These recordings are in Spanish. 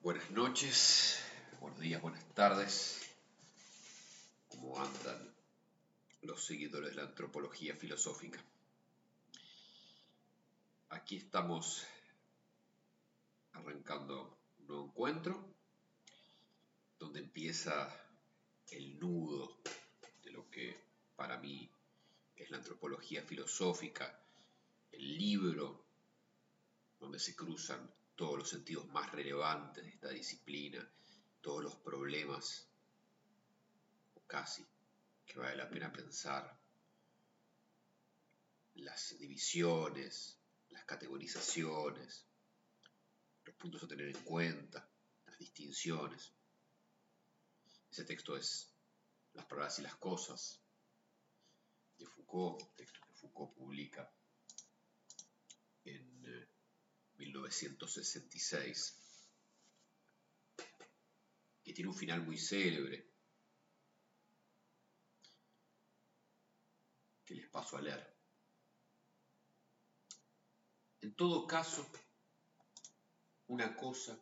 Buenas noches, buenos días, buenas tardes. ¿Cómo andan los seguidores de la antropología filosófica? Aquí estamos arrancando un nuevo encuentro donde empieza el nudo de lo que para mí es la antropología filosófica, el libro donde se cruzan todos los sentidos más relevantes de esta disciplina, todos los problemas, o casi, que vale la pena pensar, las divisiones, las categorizaciones, los puntos a tener en cuenta, las distinciones. Ese texto es Las palabras y las cosas, de Foucault, texto que Foucault publica en 1966, que tiene un final muy célebre, que les paso a leer. En todo caso, una cosa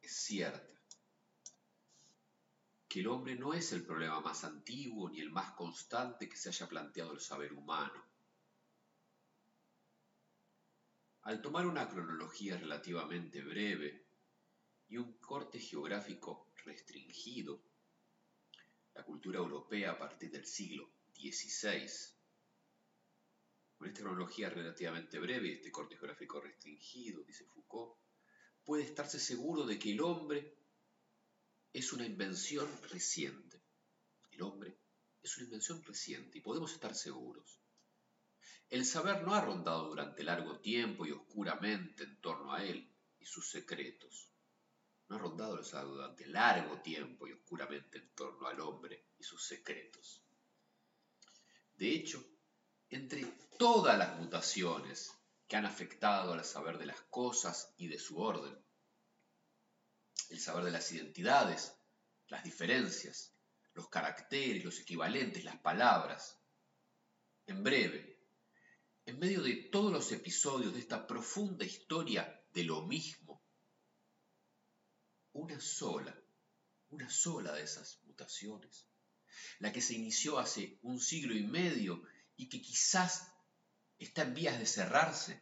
es cierta, que el hombre no es el problema más antiguo ni el más constante que se haya planteado el saber humano Al tomar una cronología relativamente breve y un corte geográfico restringido, la cultura europea a partir del siglo XVI, con esta cronología relativamente breve y este corte geográfico restringido, dice Foucault, puede estarse seguro de que el hombre es una invención reciente. El hombre es una invención reciente y podemos estar seguros. El saber no ha rondado durante largo tiempo y oscuramente en torno a él y sus secretos. No ha rondado el saber durante largo tiempo y oscuramente en torno al hombre y sus secretos. De hecho, entre todas las mutaciones que han afectado al saber de las cosas y de su orden, el saber de las identidades, las diferencias, los caracteres, los equivalentes, las palabras, en breve, en medio de todos los episodios de esta profunda historia de lo mismo, una sola, una sola de esas mutaciones, la que se inició hace un siglo y medio y que quizás está en vías de cerrarse,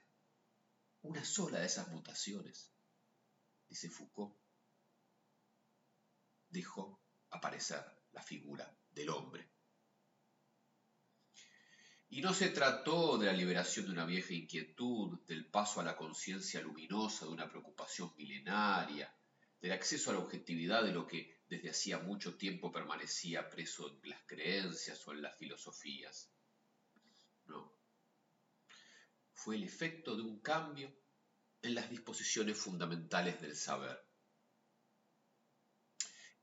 una sola de esas mutaciones, dice Foucault, dejó aparecer la figura del hombre y no se trató de la liberación de una vieja inquietud, del paso a la conciencia luminosa de una preocupación milenaria, del acceso a la objetividad de lo que desde hacía mucho tiempo permanecía preso en las creencias o en las filosofías. No. Fue el efecto de un cambio en las disposiciones fundamentales del saber.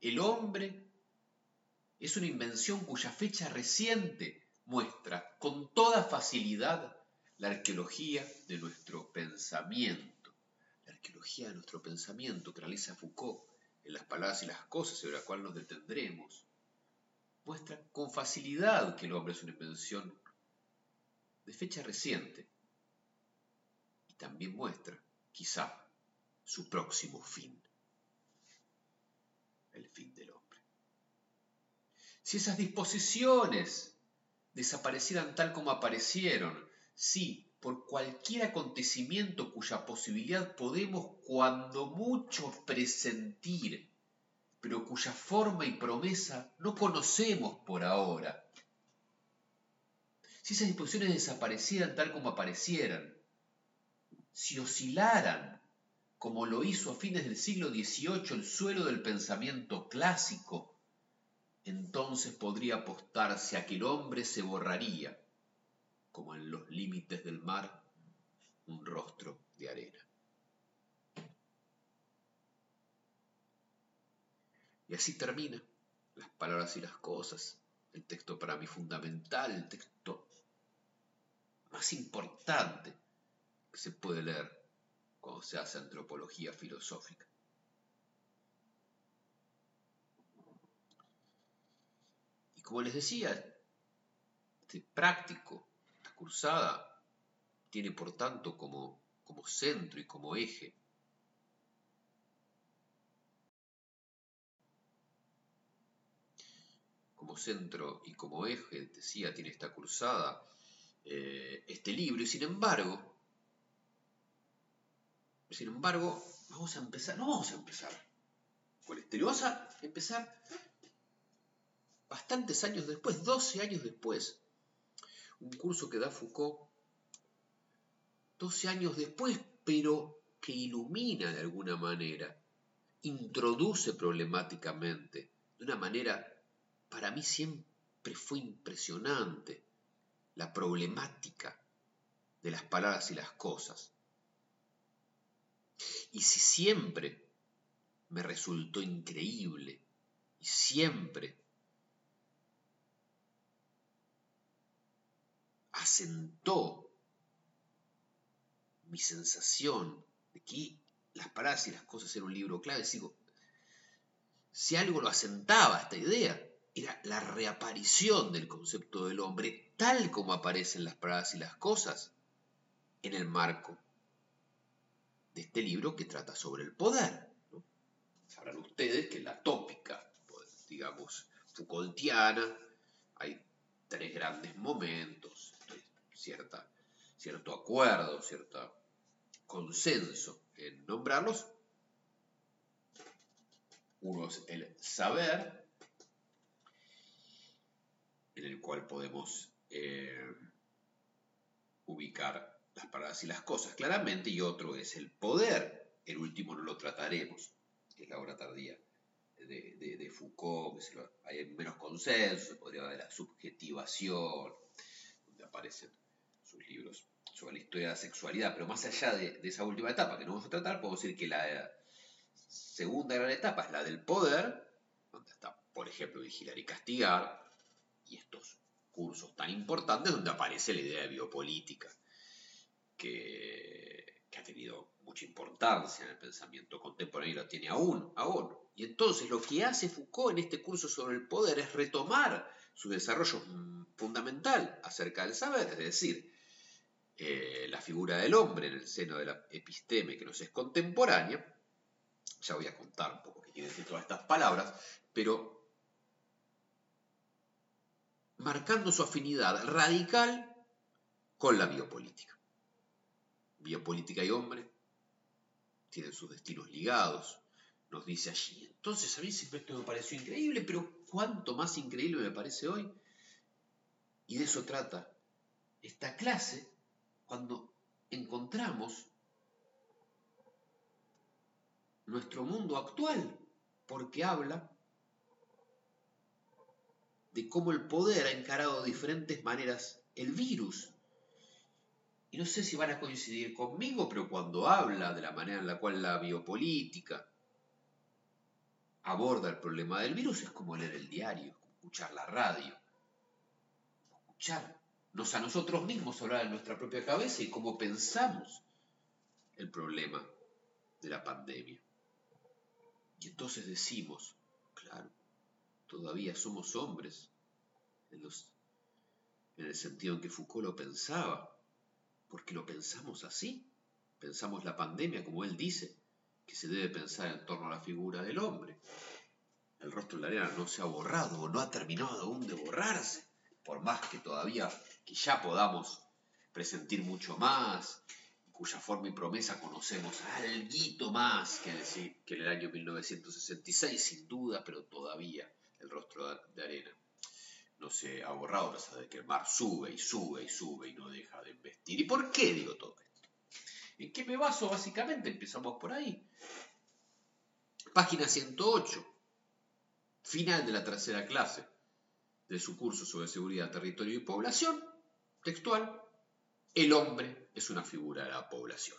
El hombre es una invención cuya fecha reciente muestra con toda facilidad la arqueología de nuestro pensamiento, la arqueología de nuestro pensamiento que realiza Foucault en las palabras y las cosas sobre las cuales nos detendremos, muestra con facilidad que el hombre es una invención de fecha reciente y también muestra, quizá, su próximo fin, el fin del hombre. Si esas disposiciones desaparecieran tal como aparecieron, sí, por cualquier acontecimiento cuya posibilidad podemos cuando mucho presentir, pero cuya forma y promesa no conocemos por ahora. Si esas disposiciones desaparecieran tal como aparecieran, si oscilaran, como lo hizo a fines del siglo XVIII el suelo del pensamiento clásico, entonces podría apostarse a que el hombre se borraría, como en los límites del mar, un rostro de arena. Y así termina las palabras y las cosas, el texto para mí fundamental, el texto más importante que se puede leer cuando se hace antropología filosófica. como les decía, este práctico, esta cursada, tiene por tanto como, como centro y como eje. Como centro y como eje, decía, tiene esta cruzada, eh, este libro, y sin embargo, sin embargo, vamos a empezar, no vamos a empezar con este, vamos a empezar bastantes años después, 12 años después, un curso que da Foucault, 12 años después, pero que ilumina de alguna manera, introduce problemáticamente, de una manera, para mí siempre fue impresionante, la problemática de las palabras y las cosas. Y si siempre me resultó increíble y siempre asentó mi sensación de que las palabras y las cosas eran un libro clave. Digo, si algo lo asentaba esta idea, era la reaparición del concepto del hombre tal como aparecen las palabras y las cosas en el marco de este libro que trata sobre el poder. Sabrán ustedes que la tópica, digamos, Foucaultiana, hay tres grandes momentos, cierta, cierto acuerdo, cierto consenso en nombrarlos. Uno es el saber, en el cual podemos eh, ubicar las palabras y las cosas claramente, y otro es el poder. El último no lo trataremos, que es la obra tardía de, Foucault, que hay menos consenso, podría haber la subjetivación, donde aparecen libros sobre la historia de la sexualidad, pero más allá de, esa última etapa que no vamos a tratar, podemos decir que la segunda gran etapa es la del poder, donde está, por ejemplo, vigilar y castigar, y estos cursos tan importantes donde aparece la idea de biopolítica, que, ha tenido mucha importancia en el pensamiento contemporáneo y lo tiene aún, aún. Y entonces lo que hace Foucault en este curso sobre el poder es retomar su desarrollo fundamental acerca del saber, es decir, eh, la figura del hombre en el seno de la episteme que nos es contemporánea. Ya voy a contar un poco qué quieren decir todas estas palabras, pero marcando su afinidad radical con la biopolítica. Biopolítica y hombre tienen sus destinos ligados, nos dice allí. Entonces a mí siempre esto me pareció increíble, pero cuánto más increíble me parece hoy. Y de eso trata esta clase cuando encontramos nuestro mundo actual, porque habla de cómo el poder ha encarado de diferentes maneras el virus. Y no sé si van a coincidir conmigo, pero cuando habla de la manera en la cual la biopolítica aborda el problema del virus, es como leer el diario, escuchar la radio, escucharnos a nosotros mismos hablar en nuestra propia cabeza y cómo pensamos el problema de la pandemia. Y entonces decimos, claro, todavía somos hombres, en, en el sentido en que Foucault lo pensaba, porque lo pensamos así. Pensamos la pandemia, como él dice, que se debe pensar en torno a la figura del hombre. El rostro de la arena no se ha borrado o no ha terminado aún de borrarse, por más que todavía, que ya podamos presentir mucho más, cuya forma y promesa conocemos algo más que, decir, que en el año 1966, sin duda, pero todavía el rostro de arena no se ha borrado a pesar de que el mar sube y sube y sube y no deja de investir. ¿Y por qué digo todo esto? ¿En qué me baso básicamente? Empezamos por ahí. Página 108, final de la tercera clase de su curso sobre seguridad, territorio y población, textual, el hombre es una figura de la población.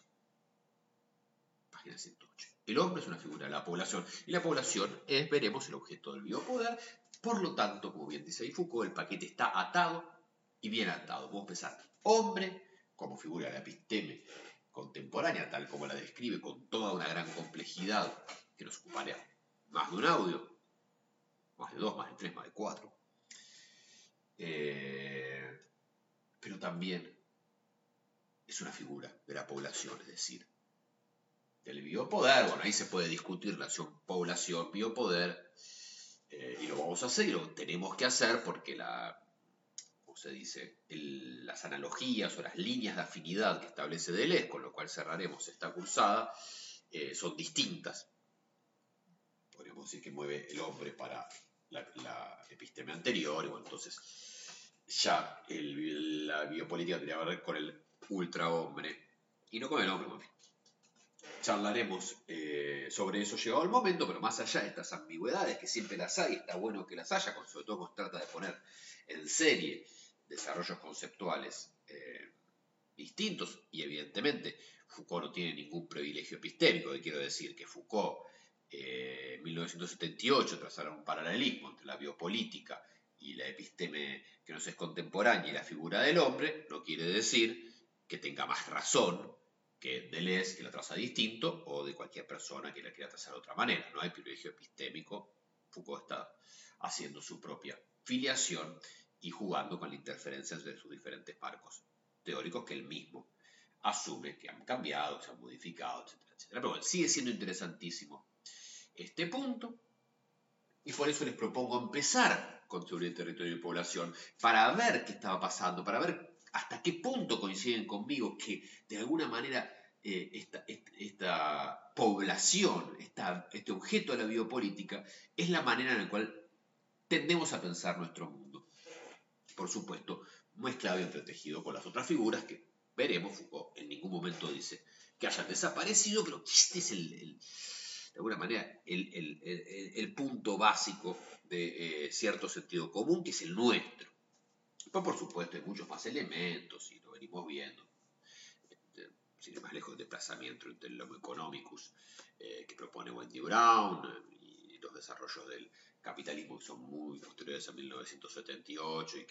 Página 108. El hombre es una figura de la población y la población es, veremos, el objeto del biopoder. Por lo tanto, como bien dice Foucault, el paquete está atado y bien atado. Vamos a empezar. Hombre como figura de la episteme contemporánea, tal como la describe con toda una gran complejidad que nos ocuparía más de un audio, más de dos, más de tres, más de cuatro. Eh, pero también es una figura de la población, es decir, del biopoder. Bueno, ahí se puede discutir relación población-biopoder. Eh, y lo vamos a hacer y lo tenemos que hacer porque la, ¿cómo se dice? las analogías o las líneas de afinidad que establece Deleuze, con lo cual cerraremos esta cursada, eh, son distintas. Podríamos decir que mueve el hombre para la, la episteme anterior, y bueno, entonces ya la biopolítica tiene que ver con el ultrahombre y no con el hombre. Charlaremos eh, sobre eso llegado el momento, pero más allá de estas ambigüedades, que siempre las hay, está bueno que las haya, sobre todo cuando trata de poner en serie desarrollos conceptuales eh, distintos, y evidentemente Foucault no tiene ningún privilegio epistémico, que quiero decir que Foucault eh, en 1978 trazaron un paralelismo entre la biopolítica y la episteme que nos es contemporánea y la figura del hombre, no quiere decir que tenga más razón que Deleuze, que la traza distinto, o de cualquier persona que la quiera trazar de otra manera. No hay privilegio epistémico. Foucault está haciendo su propia filiación y jugando con la interferencia de sus diferentes marcos teóricos que él mismo asume que han cambiado, se han modificado, etcétera, etcétera. Pero bueno, sigue siendo interesantísimo este punto y por eso les propongo empezar con teoría territorio y población para ver qué estaba pasando, para ver hasta qué punto coinciden conmigo que de alguna manera eh, esta, población, este objeto de la biopolítica, es la manera en la cual tendemos a pensar nuestro mundo. Por supuesto, mezclado y entretejido con las otras figuras que veremos. Foucault en ningún momento dice que hayan desaparecido, pero este es el, de alguna manera el, punto básico de eh, cierto sentido común, que es el nuestro por supuesto, hay muchos más elementos y lo venimos viendo. Este, sin ir más lejos, el desplazamiento entre el Homo economicus eh, que propone Wendy Brown y los desarrollos del capitalismo que son muy posteriores a 1978 y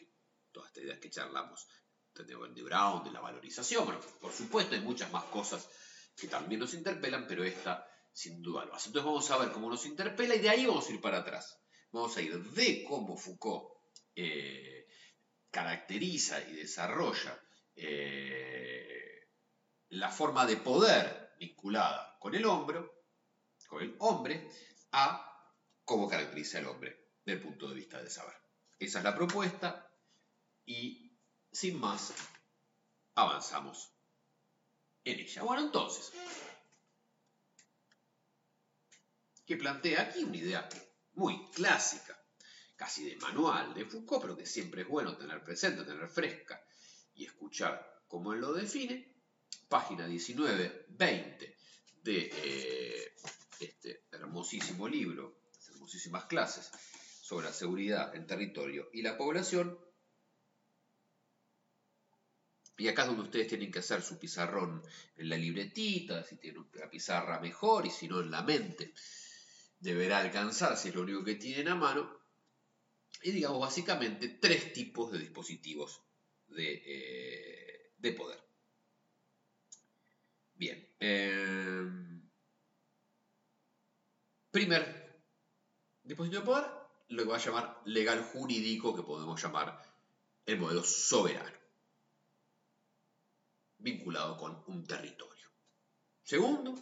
todas estas ideas que charlamos de Wendy Brown, de la valorización. Bueno, por supuesto, hay muchas más cosas que también nos interpelan, pero esta sin duda lo hace. Entonces vamos a ver cómo nos interpela y de ahí vamos a ir para atrás. Vamos a ir de cómo Foucault eh, caracteriza y desarrolla eh, la forma de poder vinculada con el hombre, con el hombre, a cómo caracteriza el hombre desde el punto de vista del saber. Esa es la propuesta y sin más avanzamos en ella. Bueno, entonces, que plantea aquí una idea muy clásica casi de manual de Foucault, pero que siempre es bueno tener presente, tener fresca y escuchar cómo él lo define. Página 19, 20 de eh, este hermosísimo libro, hermosísimas clases sobre la seguridad, el territorio y la población. Y acá es donde ustedes tienen que hacer su pizarrón en la libretita, si tienen una pizarra mejor y si no en la mente. Deberá alcanzar, si es lo único que tienen a mano, y digamos básicamente tres tipos de dispositivos de, eh, poder. Bien. Em, primer dispositivo de poder, lo que va a llamar legal jurídico, que podemos llamar el modelo soberano, vinculado con un territorio. Segundo,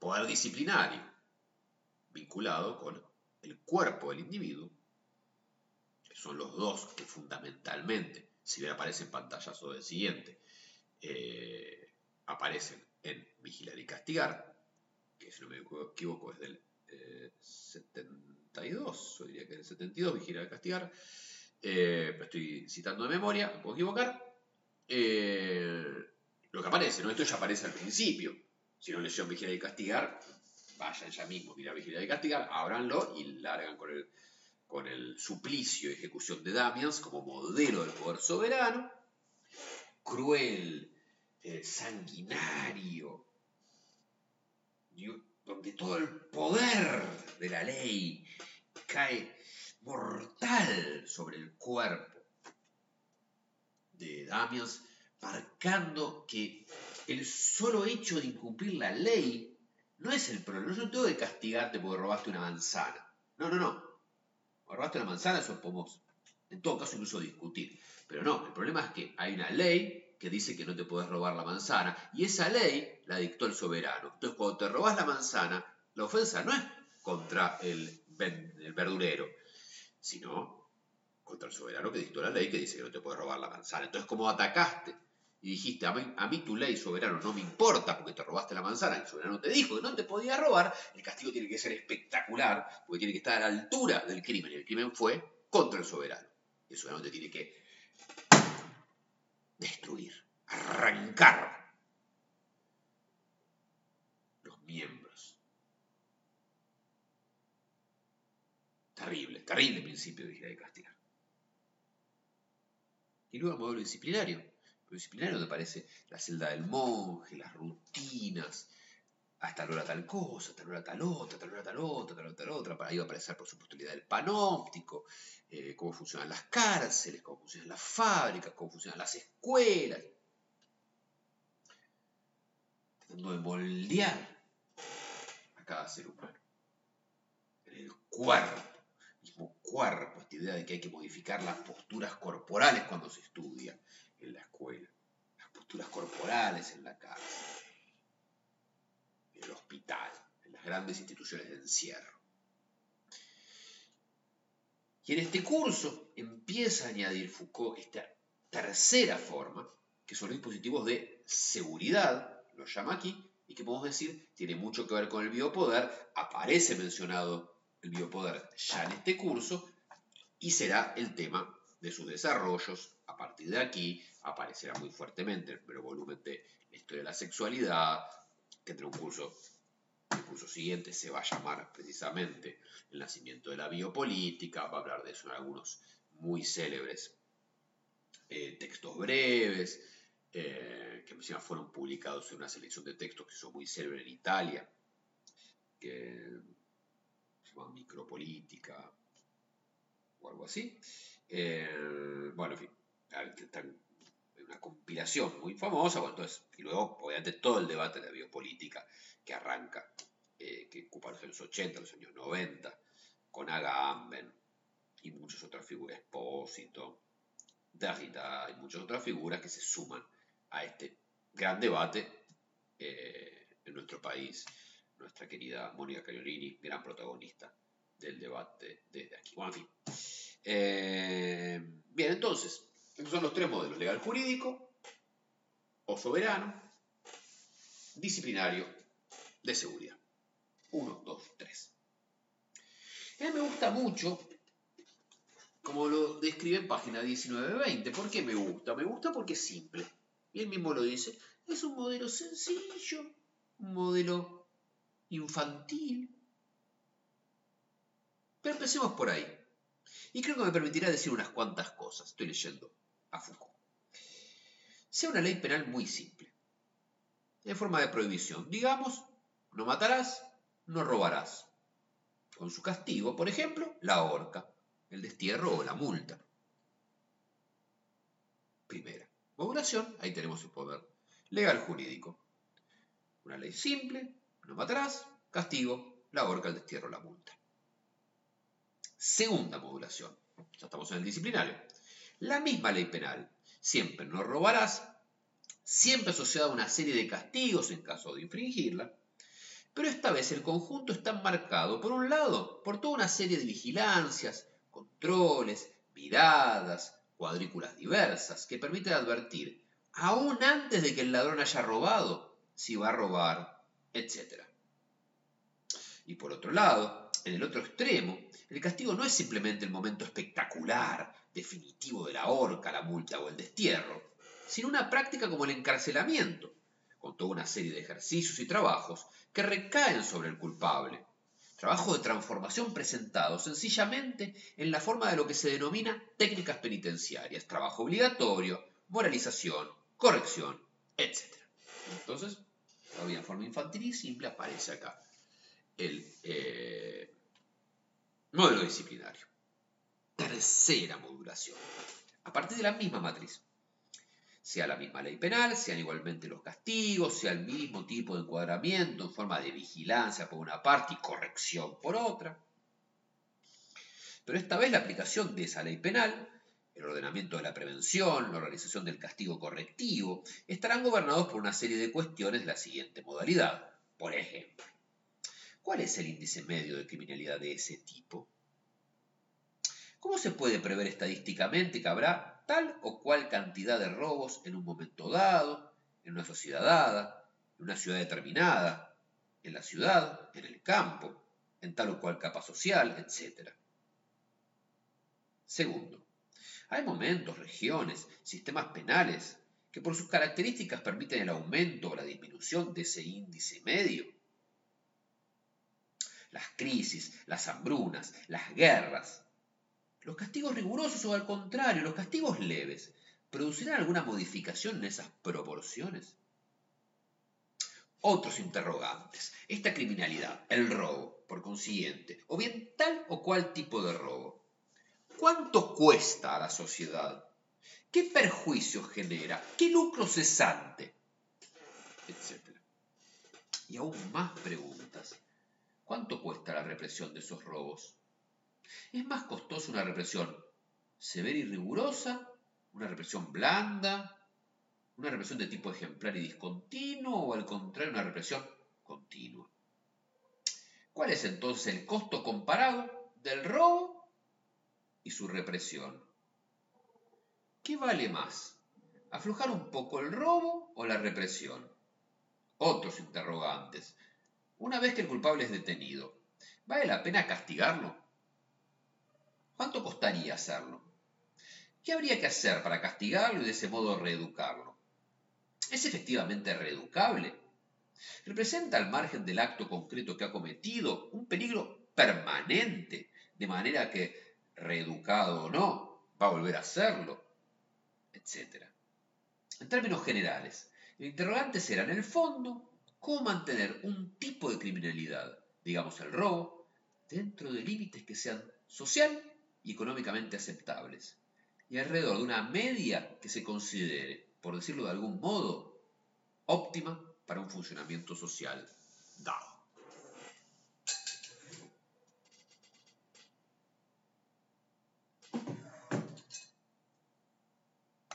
poder disciplinario, vinculado con el cuerpo del individuo son los dos que fundamentalmente, si bien aparece en pantallazo del siguiente, eh, aparecen en Vigilar y Castigar, que si no me equivoco es del 72, yo diría que del 72, Vigilar y Castigar, eh, estoy citando de memoria, me puedo equivocar, eh, lo que aparece, ¿no? Esto ya aparece al principio, si no leyeron Vigilar y Castigar, vayan ya mismo, mira Vigilar y Castigar, ábranlo y largan con el con el suplicio y ejecución de Damians como modelo del poder soberano, cruel, eh, sanguinario, donde todo el poder de la ley cae mortal sobre el cuerpo de Damians, marcando que el solo hecho de incumplir la ley no es el problema, no es tengo de castigarte porque robaste una manzana. No, no, no robaste una manzana, eso podemos en todo caso incluso discutir. Pero no, el problema es que hay una ley que dice que no te puedes robar la manzana y esa ley la dictó el soberano. Entonces cuando te robas la manzana, la ofensa no es contra el el verdurero, sino contra el soberano que dictó la ley que dice que no te puede robar la manzana. Entonces, como atacaste y dijiste, a mí, tu ley, soberano, no me importa porque te robaste la manzana, el soberano te dijo que no te podía robar, el castigo tiene que ser espectacular, porque tiene que estar a la altura del crimen, y el crimen fue contra el soberano. El soberano te tiene que destruir, arrancar los miembros. Terrible, terrible principio de y castigar. Y luego el modelo disciplinario disciplinario donde aparece la celda del monje, las rutinas, hasta tal hora tal cosa, tal hora tal otra, tal hora tal otra, tal hora tal otra. Para ahí va a aparecer, por supuesto, la idea del panóptico, eh, cómo funcionan las cárceles, cómo funcionan las fábricas, cómo funcionan las escuelas. Tratando de moldear a cada ser humano. En el cuerpo, mismo cuerpo, esta idea de que hay que modificar las posturas corporales cuando se estudia en la escuela, las posturas corporales en la cárcel, en el hospital, en las grandes instituciones de encierro. Y en este curso empieza a añadir Foucault esta tercera forma, que son los dispositivos de seguridad, lo llama aquí, y que podemos decir tiene mucho que ver con el biopoder, aparece mencionado el biopoder ya en este curso, y será el tema de sus desarrollos partir de aquí aparecerá muy fuertemente el primer volumen de la historia de la sexualidad, que tendrá un curso, el curso siguiente se va a llamar precisamente el nacimiento de la biopolítica, va a hablar de eso en algunos muy célebres eh, textos breves, eh, que encima fueron publicados en una selección de textos que son muy célebres en Italia, que se llama Micropolítica o algo así. Eh, bueno, en fin, una compilación muy famosa, entonces, y luego, obviamente, todo el debate de la biopolítica que arranca, eh, que ocupa los años 80, los años 90, con Agamben y muchas otras figuras, Espósito, Derrida y muchas otras figuras que se suman a este gran debate eh, en nuestro país. Nuestra querida Mónica Cagliolini, gran protagonista del debate desde aquí. Bueno, en fin. Eh, bien, entonces, estos son los tres modelos, legal jurídico o soberano, disciplinario, de seguridad. Uno, dos, tres. A mí me gusta mucho, como lo describe en página 19-20. ¿Por qué me gusta? Me gusta porque es simple. Y él mismo lo dice. Es un modelo sencillo, un modelo infantil. Pero empecemos por ahí. Y creo que me permitirá decir unas cuantas cosas. Estoy leyendo a Foucault. Sea una ley penal muy simple, en forma de prohibición. Digamos, no matarás, no robarás. Con su castigo, por ejemplo, la horca, el destierro o la multa. Primera. Modulación, ahí tenemos el poder legal jurídico. Una ley simple, no matarás, castigo, la horca, el destierro, la multa. Segunda modulación, ya estamos en el disciplinario. La misma ley penal, siempre no robarás, siempre asociada a una serie de castigos en caso de infringirla, pero esta vez el conjunto está marcado, por un lado, por toda una serie de vigilancias, controles, miradas, cuadrículas diversas que permiten advertir, aún antes de que el ladrón haya robado, si va a robar, etc. Y por otro lado, en el otro extremo, el castigo no es simplemente el momento espectacular, definitivo de la horca, la multa o el destierro, sino una práctica como el encarcelamiento, con toda una serie de ejercicios y trabajos que recaen sobre el culpable. Trabajo de transformación presentado sencillamente en la forma de lo que se denomina técnicas penitenciarias, trabajo obligatorio, moralización, corrección, etc. Entonces, todavía en forma infantil y simple aparece acá el eh, modelo disciplinario. Tercera modulación. A partir de la misma matriz. Sea la misma ley penal, sean igualmente los castigos, sea el mismo tipo de encuadramiento en forma de vigilancia por una parte y corrección por otra. Pero esta vez la aplicación de esa ley penal, el ordenamiento de la prevención, la organización del castigo correctivo, estarán gobernados por una serie de cuestiones de la siguiente modalidad. Por ejemplo, ¿Cuál es el índice medio de criminalidad de ese tipo? ¿Cómo se puede prever estadísticamente que habrá tal o cual cantidad de robos en un momento dado, en una sociedad dada, en una ciudad determinada, en la ciudad, en el campo, en tal o cual capa social, etc.? Segundo, hay momentos, regiones, sistemas penales que por sus características permiten el aumento o la disminución de ese índice medio. Las crisis, las hambrunas, las guerras, los castigos rigurosos o al contrario, los castigos leves, ¿producirán alguna modificación en esas proporciones? Otros interrogantes. Esta criminalidad, el robo, por consiguiente, o bien tal o cual tipo de robo, ¿cuánto cuesta a la sociedad? ¿Qué perjuicio genera? ¿Qué lucro cesante? Etcétera. Y aún más preguntas. ¿Cuánto cuesta la represión de esos robos? ¿Es más costosa una represión severa y rigurosa? ¿Una represión blanda? ¿Una represión de tipo ejemplar y discontinuo? ¿O al contrario, una represión continua? ¿Cuál es entonces el costo comparado del robo y su represión? ¿Qué vale más? ¿Aflojar un poco el robo o la represión? Otros interrogantes. Una vez que el culpable es detenido, ¿vale la pena castigarlo? ¿Cuánto costaría hacerlo? ¿Qué habría que hacer para castigarlo y de ese modo reeducarlo? ¿Es efectivamente reeducable? ¿Representa al margen del acto concreto que ha cometido un peligro permanente, de manera que, reeducado o no, va a volver a hacerlo? etc. En términos generales, el interrogante será en el fondo cómo mantener un tipo de criminalidad, digamos el robo, dentro de límites que sean social y económicamente aceptables, y alrededor de una media que se considere, por decirlo de algún modo, óptima para un funcionamiento social dado.